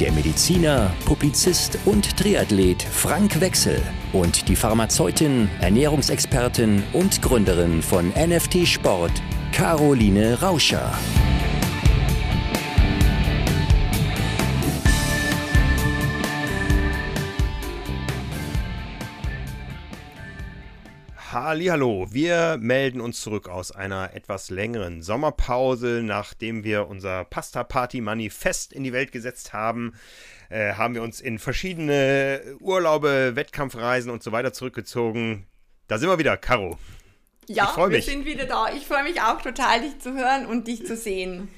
der Mediziner, Publizist und Triathlet Frank Wechsel und die Pharmazeutin, Ernährungsexpertin und Gründerin von NFT Sport, Caroline Rauscher. Hallo, wir melden uns zurück aus einer etwas längeren Sommerpause, nachdem wir unser Pasta Party Manifest in die Welt gesetzt haben. Äh, haben wir uns in verschiedene Urlaube, Wettkampfreisen und so weiter zurückgezogen. Da sind wir wieder, Caro. Ja, wir sind wieder da. Ich freue mich auch total, dich zu hören und dich zu sehen.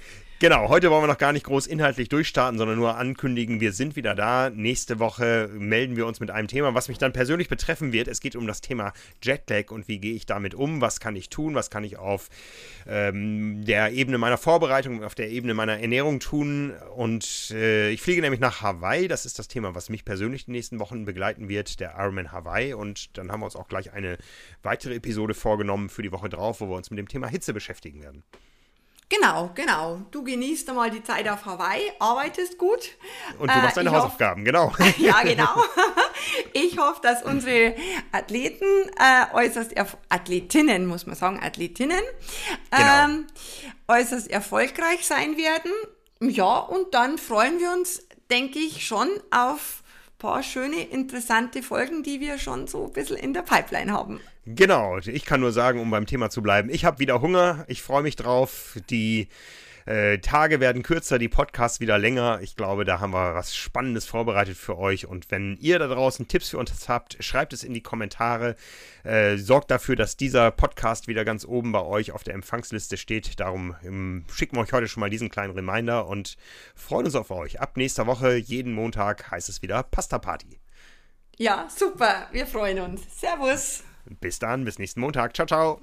Genau, heute wollen wir noch gar nicht groß inhaltlich durchstarten, sondern nur ankündigen, wir sind wieder da. Nächste Woche melden wir uns mit einem Thema, was mich dann persönlich betreffen wird. Es geht um das Thema Jetlag und wie gehe ich damit um, was kann ich tun, was kann ich auf ähm, der Ebene meiner Vorbereitung, auf der Ebene meiner Ernährung tun. Und äh, ich fliege nämlich nach Hawaii, das ist das Thema, was mich persönlich die nächsten Wochen begleiten wird, der Ironman Hawaii. Und dann haben wir uns auch gleich eine weitere Episode vorgenommen für die Woche drauf, wo wir uns mit dem Thema Hitze beschäftigen werden. Genau, genau. Du genießt einmal die Zeit auf Hawaii, arbeitest gut. Und du machst deine äh, Hausaufgaben, genau. ja, genau. Ich hoffe, dass unsere Athleten äh, äußerst, Athletinnen, muss man sagen, Athletinnen, genau. ähm, äußerst erfolgreich sein werden. Ja, und dann freuen wir uns, denke ich, schon auf paar schöne, interessante Folgen, die wir schon so ein bisschen in der Pipeline haben. Genau, ich kann nur sagen, um beim Thema zu bleiben, ich habe wieder Hunger, ich freue mich drauf. Die äh, Tage werden kürzer, die Podcasts wieder länger. Ich glaube, da haben wir was Spannendes vorbereitet für euch. Und wenn ihr da draußen Tipps für uns habt, schreibt es in die Kommentare. Äh, sorgt dafür, dass dieser Podcast wieder ganz oben bei euch auf der Empfangsliste steht. Darum ähm, schicken wir euch heute schon mal diesen kleinen Reminder und freuen uns auf euch. Ab nächster Woche, jeden Montag, heißt es wieder Pasta Party. Ja, super. Wir freuen uns. Servus. Bis dann, bis nächsten Montag. Ciao, ciao.